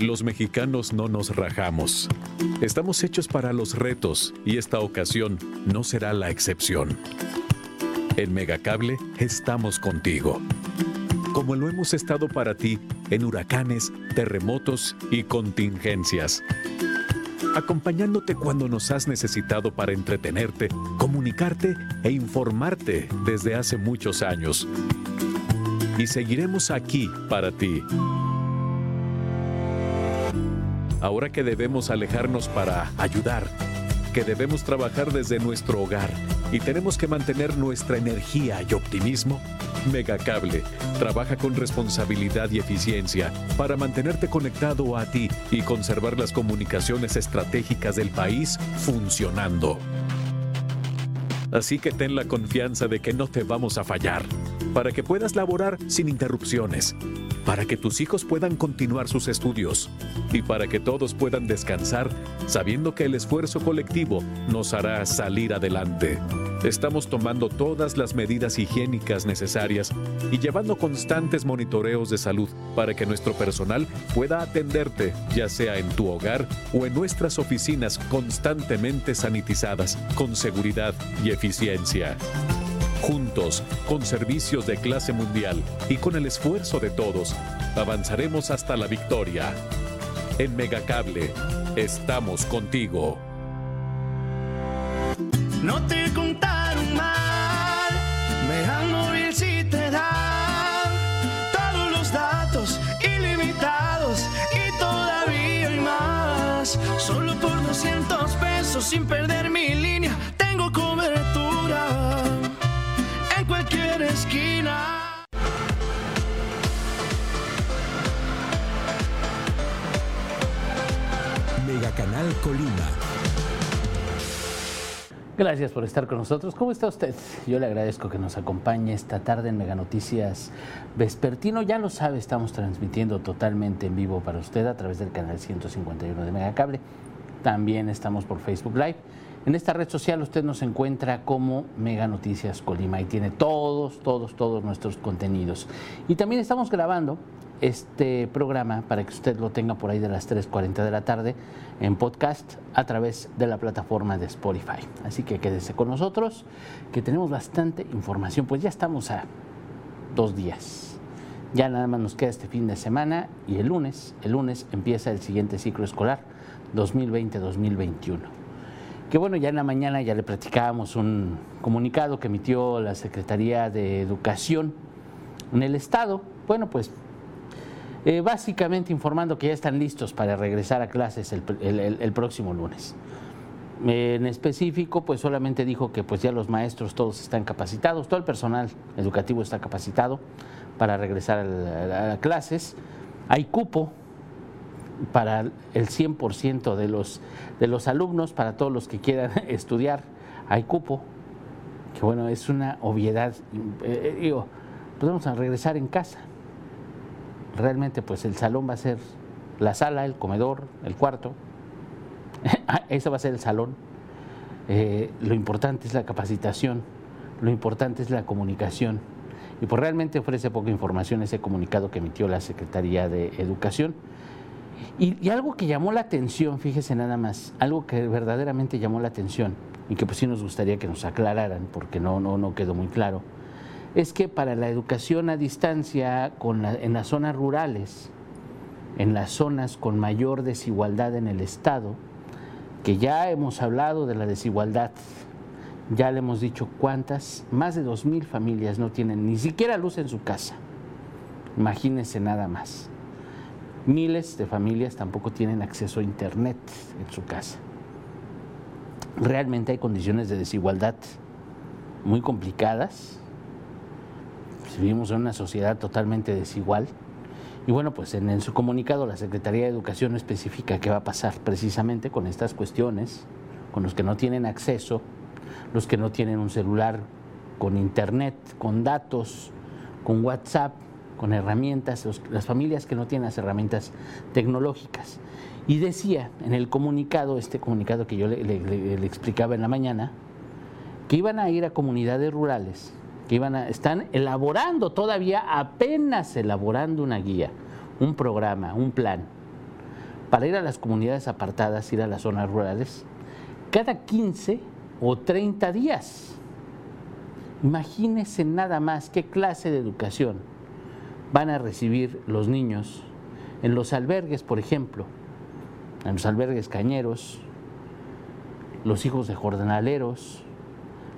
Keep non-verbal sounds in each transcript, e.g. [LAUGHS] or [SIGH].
Los mexicanos no nos rajamos. Estamos hechos para los retos y esta ocasión no será la excepción. En Megacable estamos contigo. Como lo hemos estado para ti en huracanes, terremotos y contingencias. Acompañándote cuando nos has necesitado para entretenerte, comunicarte e informarte desde hace muchos años. Y seguiremos aquí para ti. Ahora que debemos alejarnos para ayudar, que debemos trabajar desde nuestro hogar y tenemos que mantener nuestra energía y optimismo, Megacable trabaja con responsabilidad y eficiencia para mantenerte conectado a ti y conservar las comunicaciones estratégicas del país funcionando. Así que ten la confianza de que no te vamos a fallar, para que puedas laborar sin interrupciones, para que tus hijos puedan continuar sus estudios y para que todos puedan descansar sabiendo que el esfuerzo colectivo nos hará salir adelante. Estamos tomando todas las medidas higiénicas necesarias y llevando constantes monitoreos de salud para que nuestro personal pueda atenderte, ya sea en tu hogar o en nuestras oficinas constantemente sanitizadas, con seguridad y eficiencia. Juntos, con servicios de clase mundial y con el esfuerzo de todos, avanzaremos hasta la victoria. En Megacable, estamos contigo. No te contaron mal, Mega Móvil si te da todos los datos ilimitados y todavía hay más. Solo por 200 pesos sin perder mi línea, tengo cobertura en cualquier esquina. Megacanal Colima. Gracias por estar con nosotros. ¿Cómo está usted? Yo le agradezco que nos acompañe esta tarde en Mega Noticias Vespertino. Ya lo sabe, estamos transmitiendo totalmente en vivo para usted a través del canal 151 de Megacable. También estamos por Facebook Live. En esta red social usted nos encuentra como Mega Noticias Colima y tiene todos, todos, todos nuestros contenidos. Y también estamos grabando este programa para que usted lo tenga por ahí de las 3.40 de la tarde en podcast a través de la plataforma de Spotify. Así que quédese con nosotros, que tenemos bastante información, pues ya estamos a dos días. Ya nada más nos queda este fin de semana y el lunes, el lunes empieza el siguiente ciclo escolar 2020-2021. Que bueno, ya en la mañana ya le platicábamos un comunicado que emitió la Secretaría de Educación en el Estado. Bueno, pues eh, básicamente informando que ya están listos para regresar a clases el, próximo lunes. En específico, pues solamente dijo que pues ya los maestros todos están capacitados, todo el personal educativo está capacitado para regresar a, la- a las clases. Hay cupo para el 100% de los, de los alumnos, para todos los que quieran [LAUGHS] estudiar, hay cupo, que bueno, es una obviedad. Eh, eh, digo, pues vamos a regresar en casa realmente pues el salón va a ser la sala, el comedor, el cuarto. [LAUGHS] Eso va a ser el salón. Eh, lo importante es la capacitación, lo importante es la comunicación. Y pues realmente ofrece poca información ese comunicado que emitió la Secretaría de Educación. Y, algo que llamó la atención, fíjese nada más, algo que verdaderamente llamó la atención y que pues sí nos gustaría que nos aclararan porque no, no, no quedó muy claro es que para la educación a distancia con en las zonas rurales, en las zonas con mayor desigualdad en el Estado, que ya hemos hablado de la desigualdad, ya le hemos dicho cuántas, más de dos mil familias no tienen ni siquiera luz en su casa. Imagínense nada más. Miles de familias tampoco tienen acceso a Internet en su casa. Realmente hay condiciones de desigualdad muy complicadas vivimos en una sociedad totalmente desigual. Y bueno, pues en, en su comunicado la Secretaría de Educación especifica qué va a pasar precisamente con estas cuestiones, con los que no tienen acceso, los que no tienen un celular con internet, con datos, con WhatsApp, con herramientas, las familias que no tienen las herramientas tecnológicas. Y decía en el comunicado, este comunicado que yo le explicaba en la mañana, que iban a ir a comunidades rurales, que iban a, están elaborando todavía, apenas elaborando una guía, un programa, un plan, para ir a las comunidades apartadas, ir a las zonas rurales, cada 15 o 30 días. Imagínense nada más qué clase de educación van a recibir los niños en los albergues, por ejemplo, en los albergues cañeros, los hijos de jornaleros,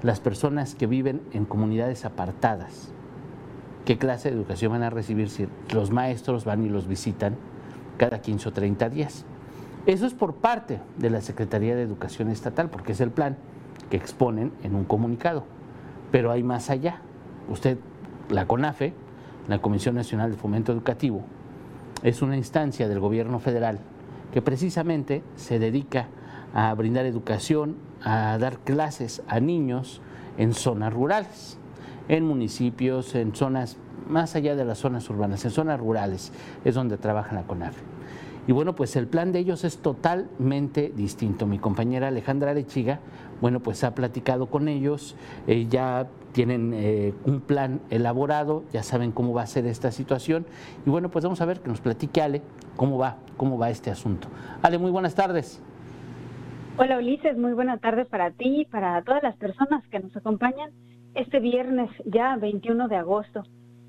las personas que viven en comunidades apartadas. ¿Qué clase de educación van a recibir si los maestros van y los visitan cada 15 o 30 días? Eso es por parte de la Secretaría de Educación Estatal, porque es el plan que exponen en un comunicado. Pero hay más allá. Usted, la CONAFE, la Comisión Nacional de Fomento Educativo, es una instancia del gobierno federal que precisamente se dedica a brindar educación, a dar clases a niños en zonas rurales, en municipios, en zonas más allá de las zonas urbanas, en zonas rurales, es donde trabaja la CONAFE. Y bueno, pues el plan de ellos es totalmente distinto. Mi compañera Alejandra Arechiga, bueno, pues ha platicado con ellos, eh, ya tienen eh, un plan elaborado, ya saben cómo va a ser esta situación. Y bueno, pues vamos a ver que nos platique Ale cómo va, cómo va este asunto. Ale, muy buenas tardes. Hola Ulises, muy buena tarde para ti y para todas las personas que nos acompañan este viernes ya 21 de agosto.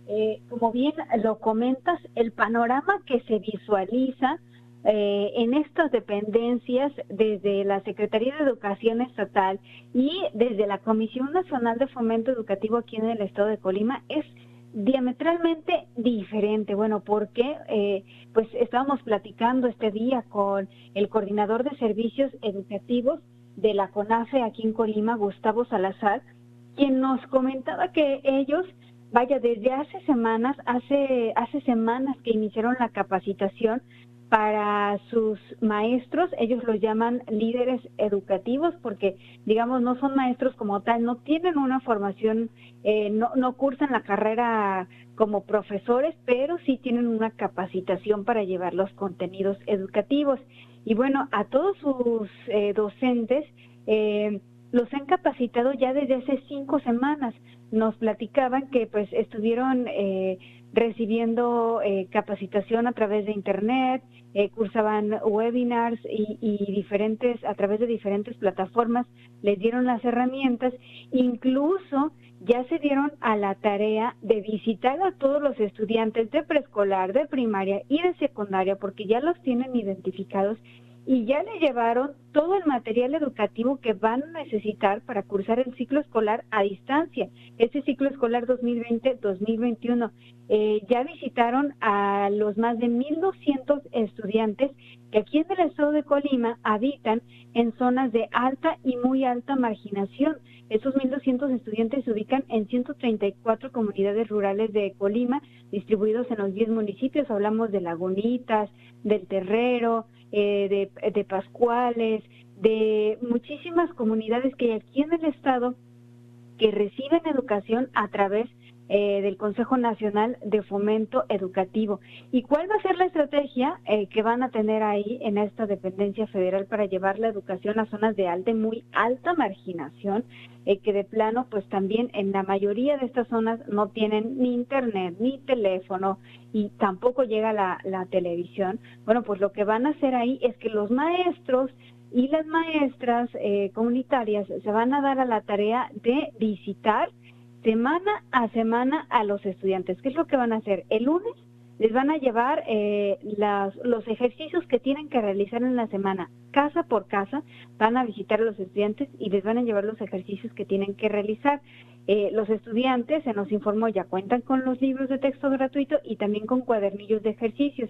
Eh, como bien lo comentas, el panorama que se visualiza eh, en estas dependencias desde la Secretaría de Educación Estatal y desde la Comisión Nacional de Fomento Educativo aquí en el estado de Colima es diametralmente diferente. Bueno, porque eh, pues estábamos platicando este día con el coordinador de servicios educativos de la CONAFE aquí en Colima, Gustavo Salazar, quien nos comentaba que ellos, vaya, desde hace semanas, hace, hace semanas que iniciaron la capacitación para sus maestros, ellos los llaman líderes educativos porque, digamos, no son maestros como tal, no tienen una formación, eh, no, no cursan la carrera como profesores, pero sí tienen una capacitación para llevar los contenidos educativos. Y bueno, a todos sus eh, docentes eh, los han capacitado ya desde hace cinco semanas. Nos platicaban que pues estuvieron eh, recibiendo eh, capacitación a través de internet, eh, cursaban webinars y, y, diferentes, a través de diferentes plataformas, les dieron las herramientas, incluso ya se dieron a la tarea de visitar a todos los estudiantes de preescolar, de primaria y de secundaria, porque ya los tienen identificados y ya le llevaron todo el material educativo que van a necesitar para cursar el ciclo escolar a distancia, este ciclo escolar 2020-2021. Eh, ya visitaron a los más de 1.200 estudiantes que aquí en el estado de Colima habitan en zonas de alta y muy alta marginación. Esos 1.200 estudiantes se ubican en 134 comunidades rurales de Colima, distribuidos en los 10 municipios. Hablamos de Lagunitas, del Terrero, eh, de, de Pascuales, de muchísimas comunidades que hay aquí en el estado que reciben educación a través eh, del Consejo Nacional de Fomento Educativo. ¿Y cuál va a ser la estrategia eh, que van a tener ahí en esta dependencia federal para llevar la educación a zonas de alta muy alta marginación, eh, que de plano, pues también en la mayoría de estas zonas no tienen ni internet, ni teléfono y tampoco llega la, la televisión? Bueno, pues lo que van a hacer ahí es que los maestros y las maestras comunitarias se van a dar a la tarea de visitar semana a semana a los estudiantes. ¿Qué es lo que van a hacer? El lunes les van a llevar eh, los ejercicios que tienen que realizar en la semana, casa por casa, van a visitar a los estudiantes y les van a llevar los ejercicios que tienen que realizar. Eh, los estudiantes, se nos informó, ya cuentan con los libros de texto gratuito y también con cuadernillos de ejercicios.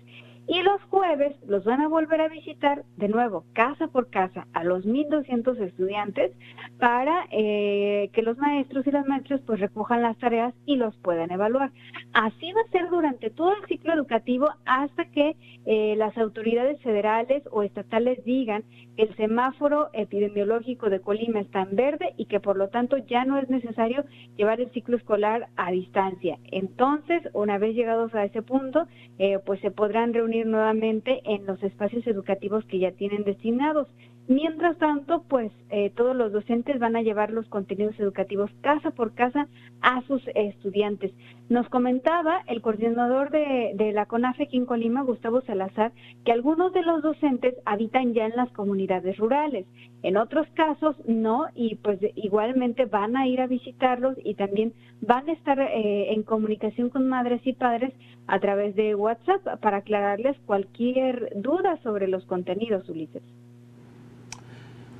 Y los jueves los van a volver a visitar de nuevo, casa por casa, a los 1.200 estudiantes para eh, que los maestros y las maestras pues recojan las tareas y los puedan evaluar. Así va a ser durante todo el ciclo educativo hasta que eh, las autoridades federales o estatales digan que el semáforo epidemiológico de Colima está en verde y que por lo tanto ya no es necesario llevar el ciclo escolar a distancia. Entonces, una vez llegados a ese punto, eh, pues se podrán reunir nuevamente en los espacios educativos que ya tienen destinados. Mientras tanto, pues eh, todos los docentes van a llevar los contenidos educativos casa por casa a sus estudiantes. Nos comentaba el coordinador de, la CONAFE aquí en Colima, Gustavo Salazar, que algunos de los docentes habitan ya en las comunidades rurales. En otros casos no, y pues igualmente van a ir a visitarlos y también van a estar eh, en comunicación con madres y padres a través de WhatsApp para aclararles cualquier duda sobre los contenidos, Ulises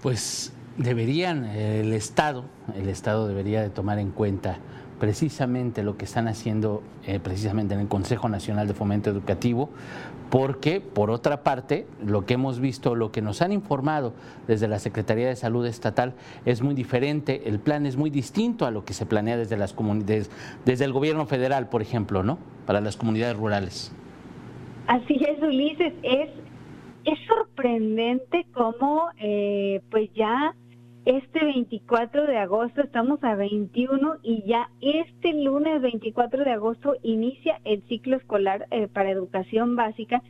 pues deberían, el Estado, el Estado debería de tomar en cuenta precisamente lo que están haciendo eh, precisamente en el Consejo Nacional de Fomento Educativo, porque por otra parte, lo que hemos visto, lo que nos han informado desde la Secretaría de Salud Estatal es muy diferente, el plan es muy distinto a lo que se planea desde las comunidades, desde el gobierno federal, por ejemplo, ¿no? Para las comunidades rurales. Así es, Ulises, es es sorprendente cómo eh, pues ya este 24 de agosto estamos a 21 y ya este lunes 24 de agosto inicia el ciclo escolar eh, para educación básica.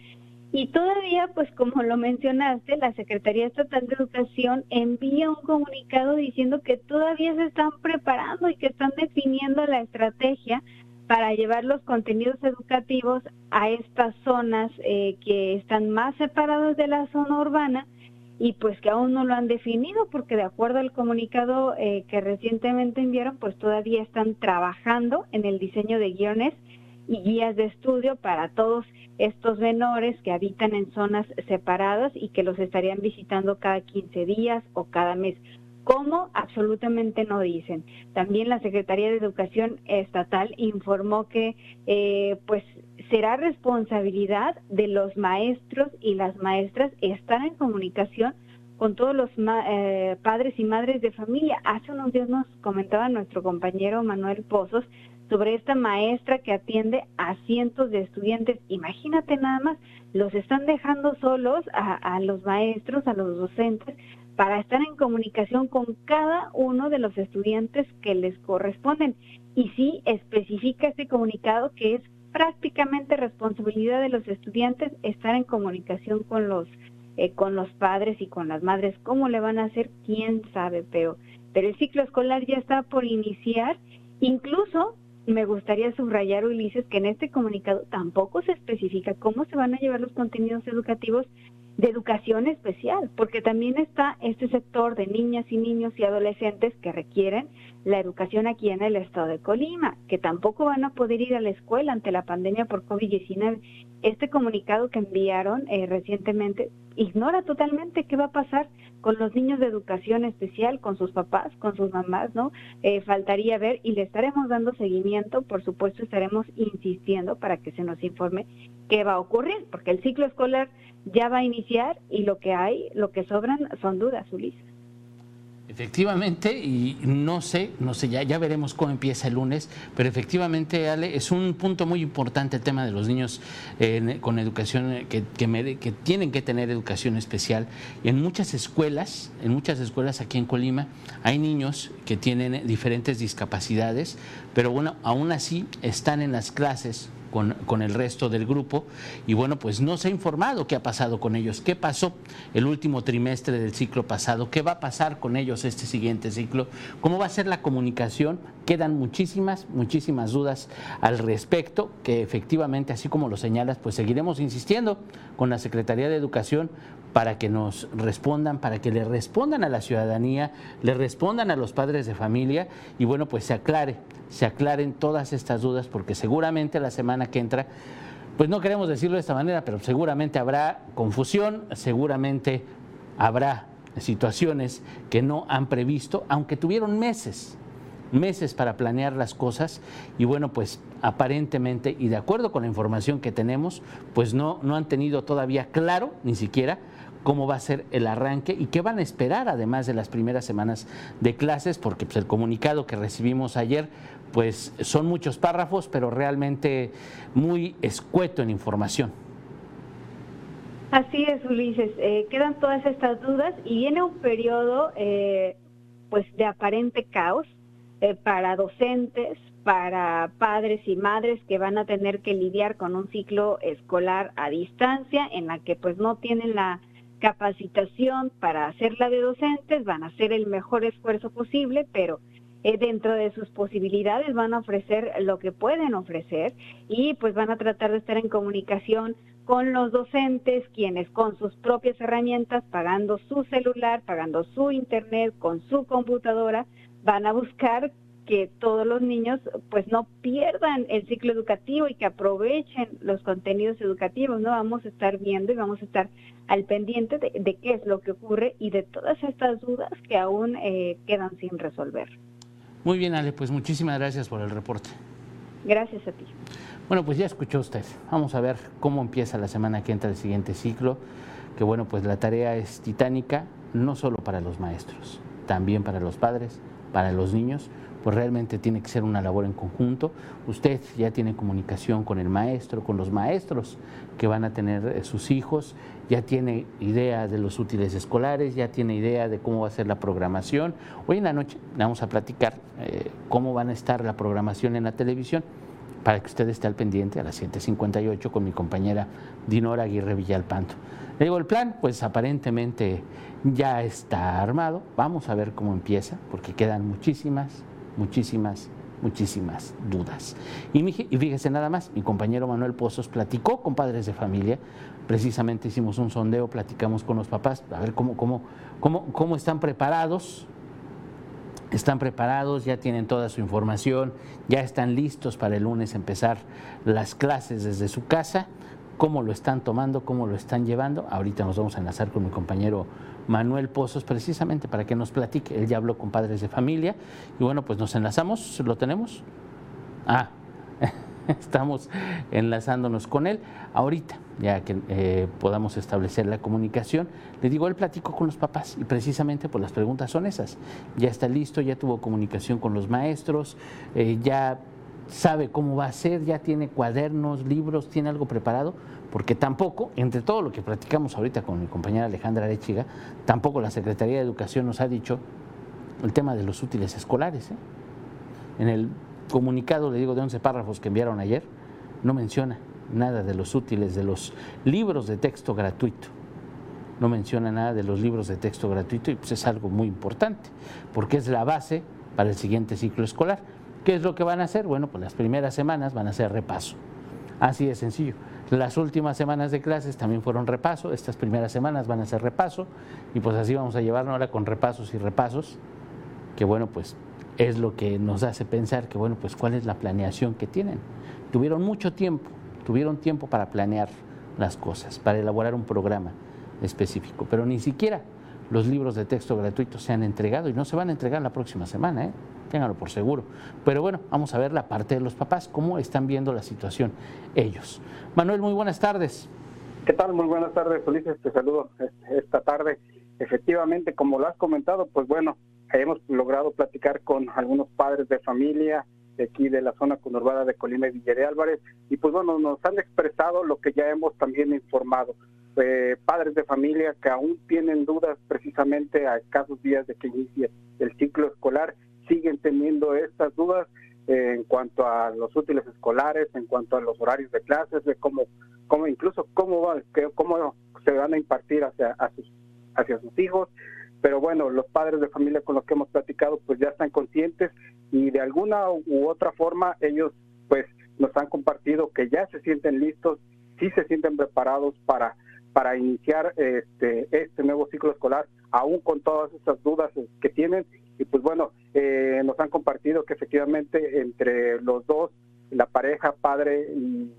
Y todavía pues como lo mencionaste la Secretaría Estatal de Educación envía un comunicado diciendo que todavía se están preparando y que están definiendo la estrategia para llevar los contenidos educativos a estas zonas eh, que están más separadas de la zona urbana y pues que aún no lo han definido porque de acuerdo al comunicado eh, que recientemente enviaron pues todavía están trabajando en el diseño de guiones y guías de estudio para todos estos menores que habitan en zonas separadas y que los estarían visitando cada 15 días o cada mes. ¿Cómo? Absolutamente no dicen. También la Secretaría de Educación Estatal informó que eh, pues será responsabilidad de los maestros y las maestras estar en comunicación con todos los eh, padres y madres de familia. Hace unos días nos comentaba nuestro compañero Manuel Pozos sobre esta maestra que atiende a cientos de estudiantes. Imagínate nada más, los están dejando solos a los maestros, a los docentes, para estar en comunicación con cada uno de los estudiantes que les corresponden. Y sí especifica este comunicado que es prácticamente responsabilidad de los estudiantes estar en comunicación con los eh, con los padres y con las madres. ¿Cómo le van a hacer? ¿Quién sabe? Pero, pero el ciclo escolar ya está por iniciar. Incluso me gustaría subrayar, Ulises, que en este comunicado tampoco se especifica cómo se van a llevar los contenidos educativos de educación especial, porque también está este sector de niñas y niños y adolescentes que requieren la educación aquí en el estado de Colima, que tampoco van a poder ir a la escuela ante la pandemia por COVID-19. Este comunicado que enviaron eh, recientemente ignora totalmente qué va a pasar con los niños de educación especial, con sus papás, con sus mamás, ¿no? Eh, faltaría ver y le estaremos dando seguimiento, por supuesto estaremos insistiendo para que se nos informe qué va a ocurrir, porque el ciclo escolar ya va a iniciar y lo que hay, lo que sobran son dudas, Ulises. Efectivamente, y no sé, no sé, ya, ya veremos cómo empieza el lunes, pero efectivamente, Ale, es un punto muy importante el tema de los niños con educación, que, que, que, tienen que tener educación especial. En muchas escuelas, en muchas escuelas aquí en Colima, hay niños que tienen diferentes discapacidades, pero bueno, aún así están en las clases con, el resto del grupo. Y bueno, pues no se ha informado qué ha pasado con ellos, qué pasó el último trimestre del ciclo pasado, qué va a pasar con ellos este siguiente ciclo, cómo va a ser la comunicación. Quedan muchísimas, muchísimas dudas al respecto, que efectivamente, así como lo señalas, pues seguiremos insistiendo con la Secretaría de Educación para que nos respondan, para que le respondan a la ciudadanía, le respondan a los padres de familia y bueno, pues se aclare, se aclaren todas estas dudas porque seguramente la semana que entra, pues no queremos decirlo de esta manera, pero seguramente habrá confusión, seguramente habrá situaciones que no han previsto, aunque tuvieron meses, meses para planear las cosas y bueno, pues aparentemente y de acuerdo con la información que tenemos, pues no, no han tenido todavía claro ni siquiera cómo va a ser el arranque y qué van a esperar además de las primeras semanas de clases, porque pues, el comunicado que recibimos ayer pues son muchos párrafos, pero realmente muy escueto en información. Así es, Ulises. Eh, quedan todas estas dudas y viene un periodo eh, pues de aparente caos eh, para docentes, para padres y madres que van a tener que lidiar con un ciclo escolar a distancia en la que pues no tienen la capacitación para hacerla de docentes, van a hacer el mejor esfuerzo posible, pero eh, dentro de sus posibilidades van a ofrecer lo que pueden ofrecer y pues van a tratar de estar en comunicación con los docentes, quienes con sus propias herramientas, pagando su celular, pagando su internet, con su computadora, van a buscar que todos los niños pues no pierdan el ciclo educativo y que aprovechen los contenidos educativos, ¿no? Vamos a estar viendo y vamos a estar al pendiente de, qué es lo que ocurre y de todas estas dudas que aún eh, quedan sin resolver. Muy bien, Ale, pues muchísimas gracias por el reporte. Gracias a ti. Bueno, pues ya escuchó usted. Vamos a ver cómo empieza la semana que entra el siguiente ciclo, que bueno, pues la tarea es titánica, no solo para los maestros, también para los padres, para los niños, pues realmente tiene que ser una labor en conjunto. Usted ya tiene comunicación con el maestro, con los maestros que van a tener eh, sus hijos, ya tiene idea de los útiles escolares, ya tiene idea de cómo va a ser la programación. Hoy en la noche vamos a platicar eh, cómo van a estar la programación en la televisión para que usted esté al pendiente a las 7.58 con mi compañera Dinora Aguirre Villalpanto. Le digo, el plan, pues aparentemente ya está armado. Vamos a ver cómo empieza, porque quedan muchísimas, muchísimas, muchísimas dudas. Y, fíjese nada más, mi compañero Manuel Pozos platicó con padres de familia, precisamente hicimos un sondeo, platicamos con los papás, a ver cómo, cómo, cómo, cómo están preparados están preparados, ya tienen toda su información, ya están listos para el lunes empezar las clases desde su casa. ¿Cómo lo están tomando? ¿Cómo lo están llevando? Ahorita nos vamos a enlazar con mi compañero Manuel Pozos precisamente para que nos platique. Él ya habló con padres de familia y bueno, pues nos enlazamos, ¿lo tenemos? Ah, [LAUGHS] estamos enlazándonos con él. Ahorita, ya que eh, podamos establecer la comunicación, le digo, él platicó con los papás y precisamente pues las preguntas son esas. Ya está listo, ya tuvo comunicación con los maestros, eh, ya sabe cómo va a ser, ya tiene cuadernos, libros, tiene algo preparado porque tampoco, entre todo lo que platicamos ahorita con mi compañera Alejandra Arechiga, tampoco la Secretaría de Educación nos ha dicho el tema de los útiles escolares. ¿eh? En el comunicado, le digo, de 11 párrafos que enviaron ayer, no menciona nada de los útiles, de los libros de texto gratuito. No menciona nada de los libros de texto gratuito y pues es algo muy importante, porque es la base para el siguiente ciclo escolar. ¿Qué es lo que van a hacer? Bueno, pues las primeras semanas van a ser repaso. Así de sencillo. Las últimas semanas de clases también fueron repaso, estas primeras semanas van a ser repaso y pues así vamos a llevarnos ahora con repasos y repasos, que bueno, pues es lo que nos hace pensar que bueno, pues cuál es la planeación que tienen. Tuvieron mucho tiempo, tuvieron tiempo para planear las cosas, para elaborar un programa específico, pero ni siquiera los libros de texto gratuitos se han entregado y no se van a entregar la próxima semana, ¿eh? Ténganlo por seguro. Pero bueno, vamos a ver la parte de los papás, cómo están viendo la situación ellos. Manuel, muy buenas tardes. ¿Qué tal? Muy buenas tardes, Ulises. Te saludo esta tarde. Efectivamente, como lo has comentado, pues bueno, hemos logrado platicar con algunos padres de familia de aquí de la zona conurbada de Colima y Villa Álvarez y pues bueno, nos han expresado lo que ya hemos también informado. Eh, padres de familia que aún tienen dudas precisamente a escasos días de que inicie el ciclo escolar siguen teniendo estas dudas eh, en cuanto a los útiles escolares, en cuanto a los horarios de clases, de cómo, cómo incluso cómo, va, cómo se van a impartir hacia, sus, hacia sus hijos. Pero bueno, los padres de familia con los que hemos platicado pues ya están conscientes y de alguna u otra forma ellos pues nos han compartido que ya se sienten listos, sí se sienten preparados para para iniciar este, este nuevo ciclo escolar, aún con todas esas dudas que tienen y pues bueno, eh, nos han compartido que efectivamente entre los dos, la pareja, padre y,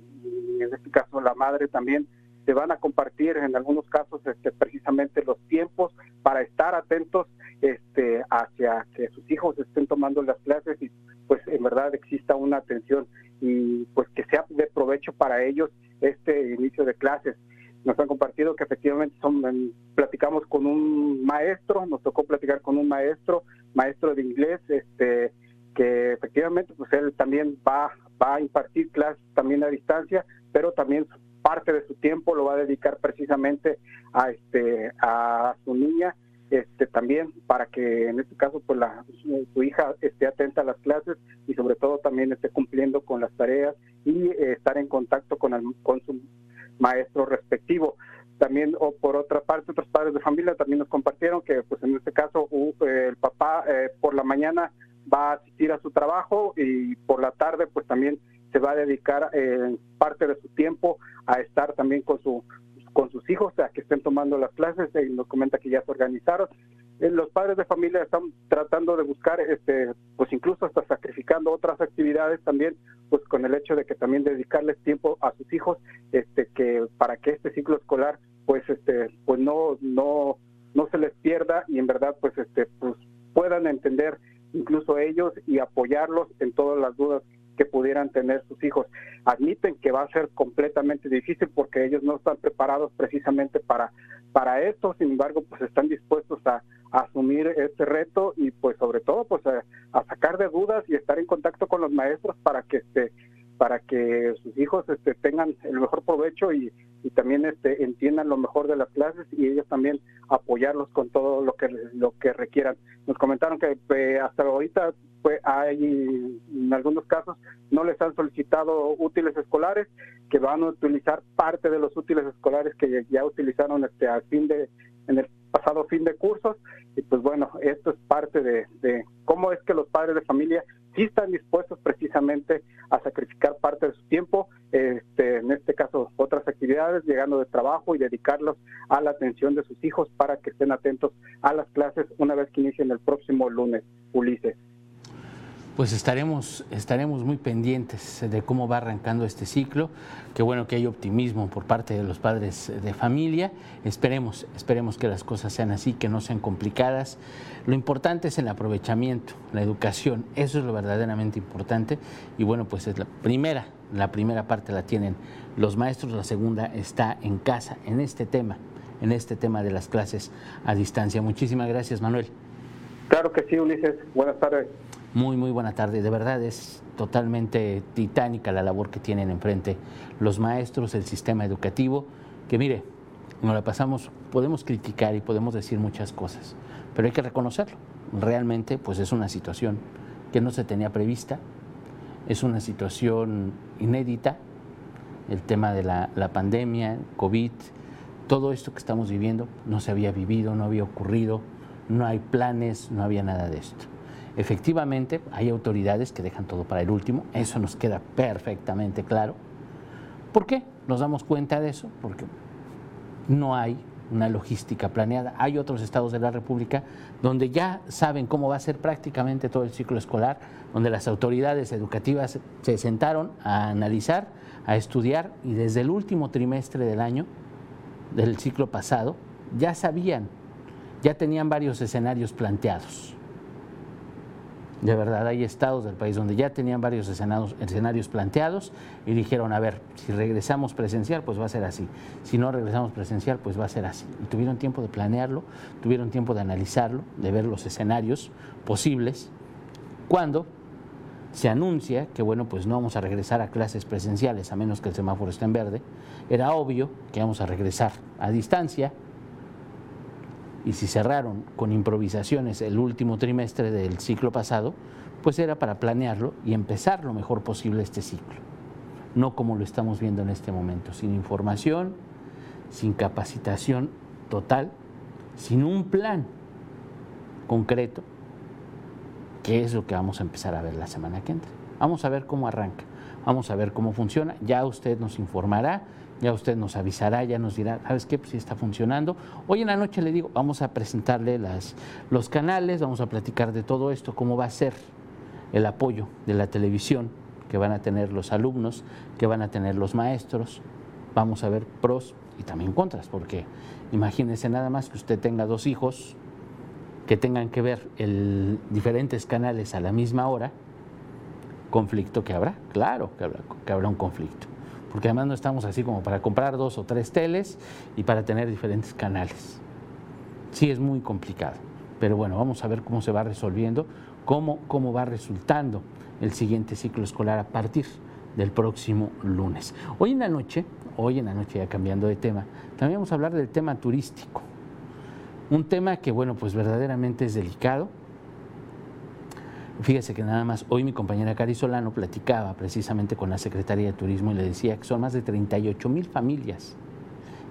en este caso la madre también, se van a compartir en algunos casos este, precisamente los tiempos para estar atentos este, hacia que sus hijos estén tomando las clases y pues en verdad exista una atención y pues que sea de provecho para ellos este inicio de clases. Nos han compartido que efectivamente son, platicamos con un maestro, nos tocó platicar con un maestro, maestro de inglés, este, que efectivamente pues él también va, va a impartir clases también a distancia, pero también parte de su tiempo lo va a dedicar precisamente a este a su niña este también para que en este caso pues la, su hija esté atenta a las clases y sobre todo también esté cumpliendo con las tareas y eh, estar en contacto con, su maestro respectivo. También o por otra parte otros padres de familia también nos compartieron que pues en este caso el papá por la mañana va a asistir a su trabajo y por la tarde pues también se va a dedicar parte de su tiempo a estar también con su con sus hijos a que estén tomando las clases y nos comenta que ya se organizaron. eh, los padres de familia están tratando de buscar, este, pues incluso hasta sacrificando otras actividades también, pues con el hecho de que también dedicarles tiempo a sus hijos, este, que para que este ciclo escolar, pues, este, pues no, no, no se les pierda y en verdad, pues, este, pues puedan entender incluso ellos y apoyarlos en todas las dudas que pudieran tener sus hijos. Admiten que va a ser completamente difícil porque ellos no están preparados precisamente para, para esto, sin embargo, pues están dispuestos a, asumir este reto y pues sobre todo pues a, sacar de dudas y estar en contacto con los maestros para que este para que sus hijos este tengan el mejor provecho y, y también este entiendan lo mejor de las clases y ellos también apoyarlos con todo lo que lo que requieran. Nos comentaron que hasta ahorita pues hay en algunos casos no les han solicitado útiles escolares que van a utilizar parte de los útiles escolares que ya utilizaron este al fin de en el pasado fin de cursos. Y pues bueno, esto es parte de, cómo es que los padres de familia sí están dispuestos precisamente a sacrificar parte de su tiempo, este, en este caso otras actividades, llegando de trabajo y dedicarlos a la atención de sus hijos para que estén atentos a las clases una vez que inicien el próximo lunes, Ulises pues estaremos, estaremos muy pendientes de cómo va arrancando este ciclo. Qué bueno que hay optimismo por parte de los padres de familia. Esperemos, esperemos que las cosas sean así, que no sean complicadas. Lo importante es el aprovechamiento, la educación. Eso es lo verdaderamente importante. Y bueno, pues es la primera, la primera parte la tienen los maestros, la segunda está en casa, en este tema, en este tema de las clases a distancia. Muchísimas gracias, Manuel. Claro que sí, Ulises. Buenas tardes. Muy, muy buena tarde. De verdad es totalmente titánica la labor que tienen enfrente los maestros, el sistema educativo, que mire, nos la pasamos, podemos criticar y podemos decir muchas cosas, pero hay que reconocerlo. Realmente, pues es una situación que no se tenía prevista, es una situación inédita, el tema de la, la pandemia, COVID, todo esto que estamos viviendo no se había vivido, no había ocurrido, no hay planes, no había nada de esto. Efectivamente, hay autoridades que dejan todo para el último, eso nos queda perfectamente claro. ¿Por qué? Nos damos cuenta de eso, porque no hay una logística planeada. Hay otros estados de la República donde ya saben cómo va a ser prácticamente todo el ciclo escolar, donde las autoridades educativas se sentaron a analizar, a estudiar y desde el último trimestre del año, del ciclo pasado, ya sabían, ya tenían varios escenarios planteados. De verdad, hay estados del país donde ya tenían varios escenarios, escenarios, planteados y dijeron, a ver, si regresamos presencial, pues va a ser así. Si no regresamos presencial, pues va a ser así. Y tuvieron tiempo de planearlo, tuvieron tiempo de analizarlo, de ver los escenarios posibles. Cuando se anuncia que, bueno, pues no vamos a regresar a clases presenciales a menos que el semáforo esté en verde, era obvio que vamos a regresar a distancia, y si cerraron con improvisaciones el último trimestre del ciclo pasado, pues era para planearlo y empezar lo mejor posible este ciclo. No como lo estamos viendo en este momento, sin información, sin capacitación total, sin un plan concreto, que es lo que vamos a empezar a ver la semana que entra. Vamos a ver cómo arranca, vamos a ver cómo funciona, ya usted nos informará ya usted nos avisará, ya nos dirá, ¿sabes qué? Pues si está funcionando. Hoy en la noche le digo, vamos a presentarle las, los canales, vamos a platicar de todo esto, cómo va a ser el apoyo de la televisión que van a tener los alumnos, que van a tener los maestros. Vamos a ver pros y también contras, porque imagínense nada más que usted tenga dos hijos que tengan que ver diferentes canales a la misma hora, conflicto que habrá, claro que habrá, que habrá un conflicto porque además no estamos así como para comprar dos o tres teles y para tener diferentes canales. Sí es muy complicado, pero bueno, vamos a ver cómo se va resolviendo, cómo, cómo va resultando el siguiente ciclo escolar a partir del próximo lunes. Hoy en la noche, hoy en la noche ya cambiando de tema, también vamos a hablar del tema turístico. Un tema que, bueno, pues verdaderamente es delicado, Fíjese que nada más hoy mi compañera Cari Solano platicaba precisamente con la Secretaría de Turismo y le decía que son más de 38 mil familias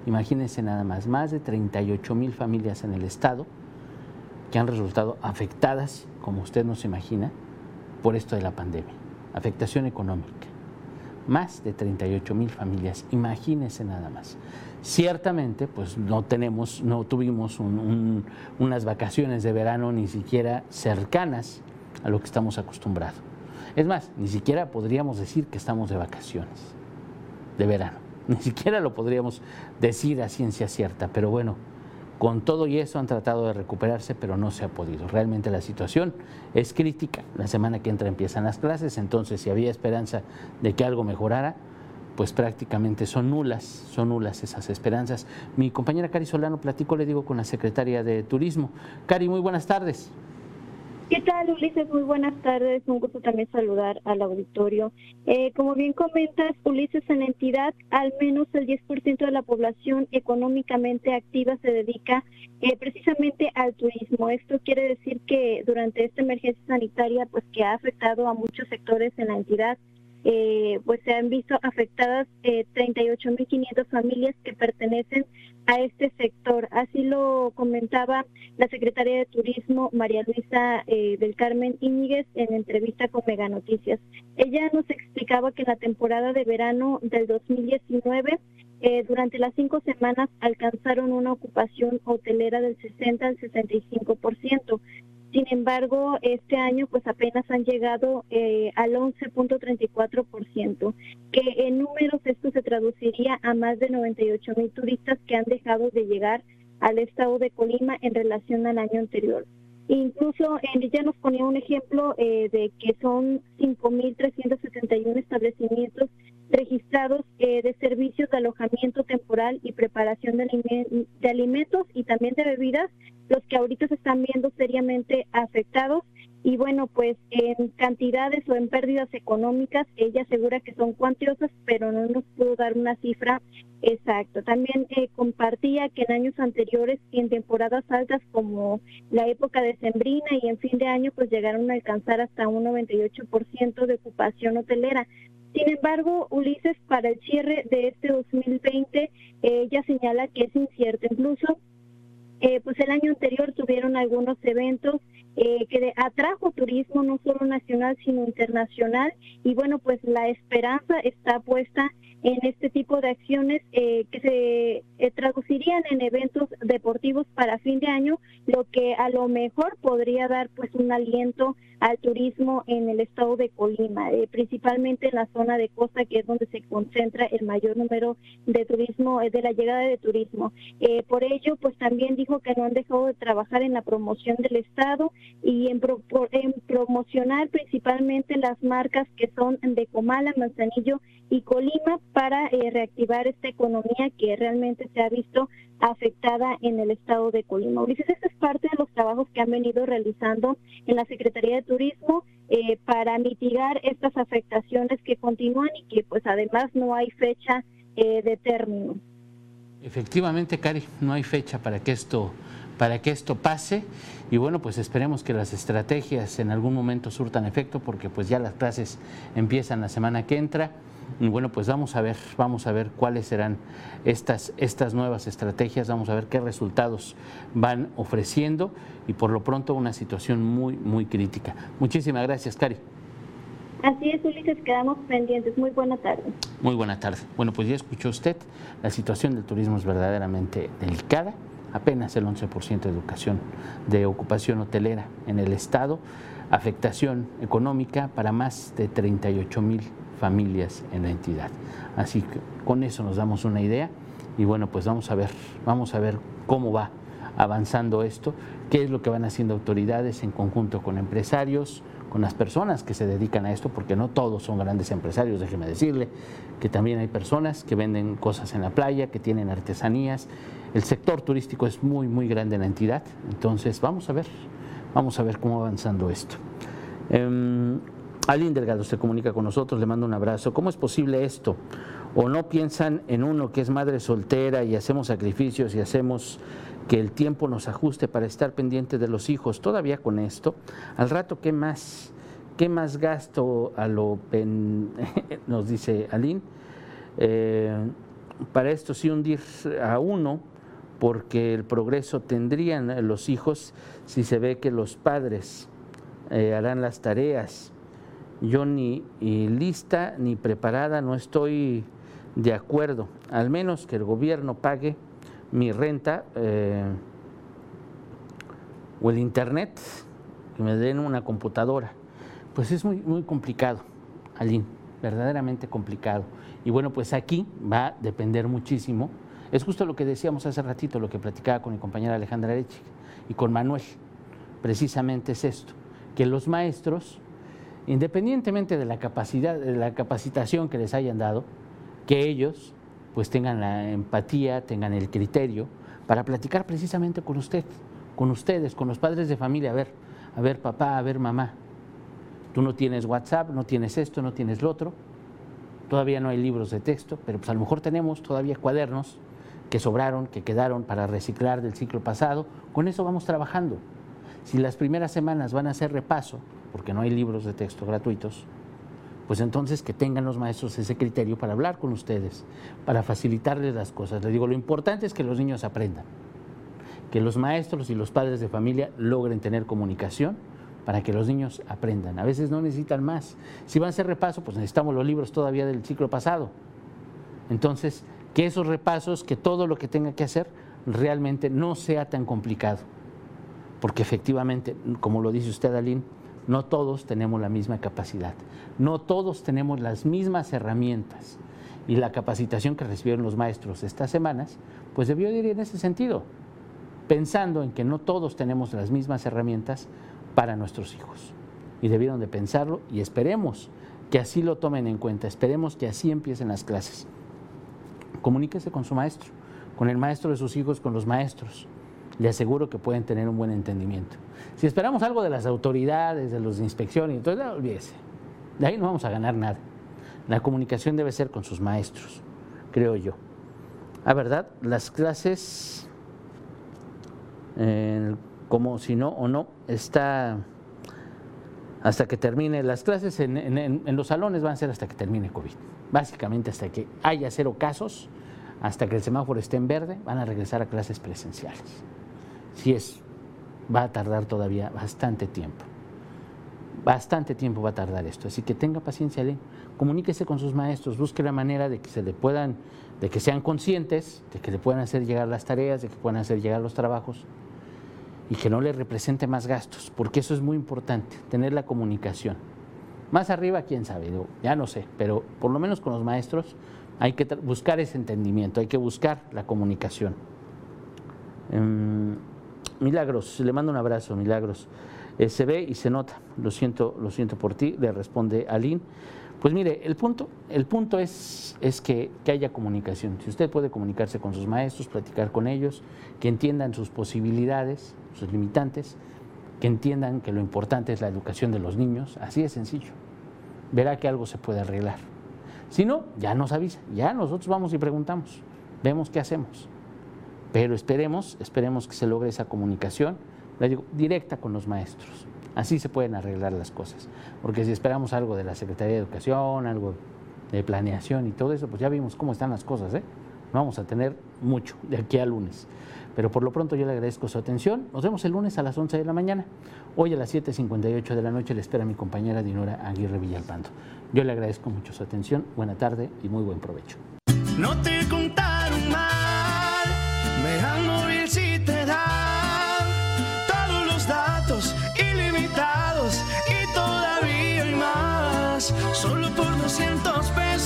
Imagínense nada más, más de 38 mil familias en el estado que han resultado afectadas, como usted no se imagina, por esto de la pandemia. Afectación económica. Más de 38 mil familias, imagínense nada más. Ciertamente, pues no tenemos, no tuvimos unas vacaciones de verano ni siquiera cercanas a lo que estamos acostumbrados. Es más, ni siquiera podríamos decir que estamos de vacaciones, de verano. [LAUGHS] Ni siquiera lo podríamos decir a ciencia cierta, pero bueno, con todo y eso han tratado de recuperarse, pero no se ha podido. Realmente la situación es crítica. La semana que entra empiezan las clases, entonces si había esperanza de que algo mejorara, pues prácticamente son nulas, son nulas esas esperanzas. Mi compañera Cari Solano platicó, le digo, con la secretaria de Turismo. Cari, muy buenas tardes. ¿Qué tal, Ulises? Muy buenas tardes. Un gusto también saludar al auditorio. Eh, como bien comentas, Ulises, en la entidad, al menos el 10% de la población económicamente activa se dedica eh, precisamente al turismo. Esto quiere decir que durante esta emergencia sanitaria, pues que ha afectado a muchos sectores en la entidad, eh, pues se han visto afectadas eh, 38.500 familias que pertenecen a este sector. Así lo comentaba la secretaria de Turismo, María Luisa eh, del Carmen Íñiguez, en entrevista con Mega Noticias. Ella nos explicaba que la temporada de verano del 2019, eh, durante las cinco semanas alcanzaron una ocupación hotelera del 60 al 65%. Sin embargo, este año pues apenas han llegado eh, al 11.34%, que en números esto se traduciría a más de 98 mil turistas que han dejado de llegar al estado de Colima en relación al año anterior. Incluso ella nos ponía un ejemplo eh, de que son 5.371 establecimientos registrados eh, de servicios de alojamiento temporal y preparación de, alimentos y también de bebidas, los que ahorita se están viendo seriamente afectados. Y bueno, pues en cantidades o en pérdidas económicas, ella asegura que son cuantiosas, pero no nos pudo dar una cifra exacta. También eh, compartía que en años anteriores, en temporadas altas como la época de Sembrina y en fin de año, pues llegaron a alcanzar hasta un 98% de ocupación hotelera. Sin embargo, Ulises, para el cierre de este 2020, ella señala que es incierto. Incluso, eh, pues el año anterior tuvieron algunos eventos eh, que atrajo turismo no solo nacional, sino internacional. Y bueno, pues la esperanza está puesta en este tipo de acciones eh, que se eh, traducirían en eventos deportivos para fin de año, lo que a lo mejor podría dar pues un aliento al turismo en el estado de Colima, eh, principalmente en la zona de costa que es donde se concentra el mayor número de turismo, de la llegada de turismo. por ello, pues también dijo que no han dejado de trabajar en la promoción del estado y en, en promocionar principalmente las marcas que son de Comala, Manzanillo y Colima para eh, reactivar esta economía que realmente se ha visto afectada en el estado de Colima. Ulises, esta es parte de los trabajos que han venido realizando en la Secretaría de Turismo eh, para mitigar estas afectaciones que continúan y que pues además no hay fecha eh, de término. Efectivamente, Cari, no hay fecha para que esto para que esto pase y bueno, pues esperemos que las estrategias en algún momento surtan efecto porque pues ya las clases empiezan la semana que entra bueno, pues vamos a ver, vamos a ver cuáles serán estas, estas nuevas estrategias, vamos a ver qué resultados van ofreciendo y por lo pronto una situación muy, muy crítica. Muchísimas gracias, Cari. Así es, Ulises, quedamos pendientes. Muy buena tarde. Muy buena tarde. Bueno, pues ya escuchó usted, la situación del turismo es verdaderamente delicada. Apenas el 11% de educación de ocupación hotelera en el Estado, afectación económica para más de 38 mil familias en la entidad. Así que con eso nos damos una idea y bueno, pues vamos a ver, vamos a ver cómo va avanzando esto, qué es lo que van haciendo autoridades en conjunto con empresarios, con las personas que se dedican a esto, porque no todos son grandes empresarios, déjeme decirle, que también hay personas que venden cosas en la playa, que tienen artesanías. El sector turístico es muy, muy grande en la entidad, entonces vamos a ver, vamos a ver cómo va avanzando esto. Em, Aline Delgado se comunica con nosotros, le mando un abrazo. ¿Cómo es posible esto? ¿O no piensan en uno que es madre soltera y hacemos sacrificios y hacemos que el tiempo nos ajuste para estar pendiente de los hijos? Todavía con esto, al rato, ¿qué más? ¿Qué más gasto a lo [LAUGHS] nos dice Aline? Eh, para esto sí hundir a uno, porque el progreso tendrían los hijos si se ve que los padres eh, harán las tareas. Yo ni lista ni preparada no estoy de acuerdo, al menos que el gobierno pague mi renta eh, o el internet, que me den una computadora. Pues es muy, muy complicado, Aline, verdaderamente complicado. Y bueno, pues aquí va a depender muchísimo. Es justo lo que decíamos hace ratito, lo que platicaba con mi compañera Alejandra Erechi y con Manuel. Precisamente es esto, que los maestros, independientemente de la capacidad, de la capacitación que les hayan dado, que ellos pues tengan la empatía, tengan el criterio para platicar precisamente con usted, con ustedes, con los padres de familia. A ver, a ver papá, a ver mamá, tú no tienes WhatsApp, no tienes esto, no tienes lo otro, todavía no hay libros de texto, pero pues a lo mejor tenemos todavía cuadernos que sobraron, que quedaron para reciclar del ciclo pasado, con eso vamos trabajando. Si las primeras semanas van a ser repaso, porque no hay libros de texto gratuitos, pues entonces que tengan los maestros ese criterio para hablar con ustedes, para facilitarles las cosas. Les digo, lo importante es que los niños aprendan, que los maestros y los padres de familia logren tener comunicación para que los niños aprendan. A veces no necesitan más. Si van a hacer repaso, pues necesitamos los libros todavía del ciclo pasado. Entonces, que esos repasos, que todo lo que tenga que hacer realmente no sea tan complicado. Porque efectivamente, como lo dice usted, Aline, no todos tenemos la misma capacidad, no todos tenemos las mismas herramientas. Y la capacitación que recibieron los maestros estas semanas, pues debió ir en ese sentido, pensando en que no todos tenemos las mismas herramientas para nuestros hijos. Y debieron de pensarlo y esperemos que así lo tomen en cuenta, esperemos que así empiecen las clases. Comuníquese con su maestro, con el maestro de sus hijos, con los maestros le aseguro que pueden tener un buen entendimiento. Si esperamos algo de las autoridades, de los de inspección, entonces olvídese. De ahí no vamos a ganar nada. La comunicación debe ser con sus maestros, creo yo. A verdad, las clases, como si no o no, está hasta que termine. Las clases en, en, los salones van a ser hasta que termine COVID. Básicamente hasta que haya cero casos, hasta que el semáforo esté en verde, van a regresar a clases presenciales si es, va a tardar todavía bastante tiempo. Bastante tiempo va a tardar esto. Así que tenga paciencia, comuníquese con sus maestros, busque la manera de que se le puedan, de que sean conscientes, de que le puedan hacer llegar las tareas, de que puedan hacer llegar los trabajos y que no le represente más gastos, porque eso es muy importante, tener la comunicación. Más arriba, quién sabe, ya no sé, pero por lo menos con los maestros hay que buscar ese entendimiento, hay que buscar la comunicación. Em, Milagros, le mando un abrazo, Milagros. Eh, se ve y se nota, lo siento, lo siento por ti, le responde Aline. Pues mire, el punto, el punto es, es que, que, haya comunicación. Si usted puede comunicarse con sus maestros, platicar con ellos, que entiendan sus posibilidades, sus limitantes, que entiendan que lo importante es la educación de los niños, así de sencillo. Verá que algo se puede arreglar. Si no, ya nos avisa, ya nosotros vamos y preguntamos, vemos qué hacemos. Pero esperemos, esperemos que se logre esa comunicación, digo, directa con los maestros. Así se pueden arreglar las cosas. Porque si esperamos algo de la Secretaría de Educación, algo de planeación y todo eso, pues ya vimos cómo están las cosas, ¿eh? Vamos a tener mucho de aquí al lunes. Pero por lo pronto yo le agradezco su atención. Nos vemos el lunes a las 11 de la mañana. Hoy a las 7.58 de la noche le espera mi compañera Dinora Aguirre Villalpando. Yo le agradezco mucho su atención. Buena tarde y muy buen provecho. No te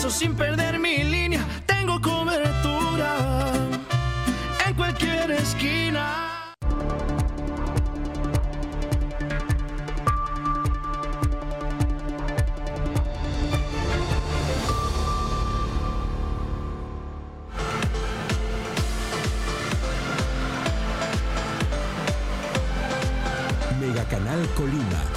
200 pesos sin perder mi línea tengo cobertura en cualquier esquina. Canal Colima.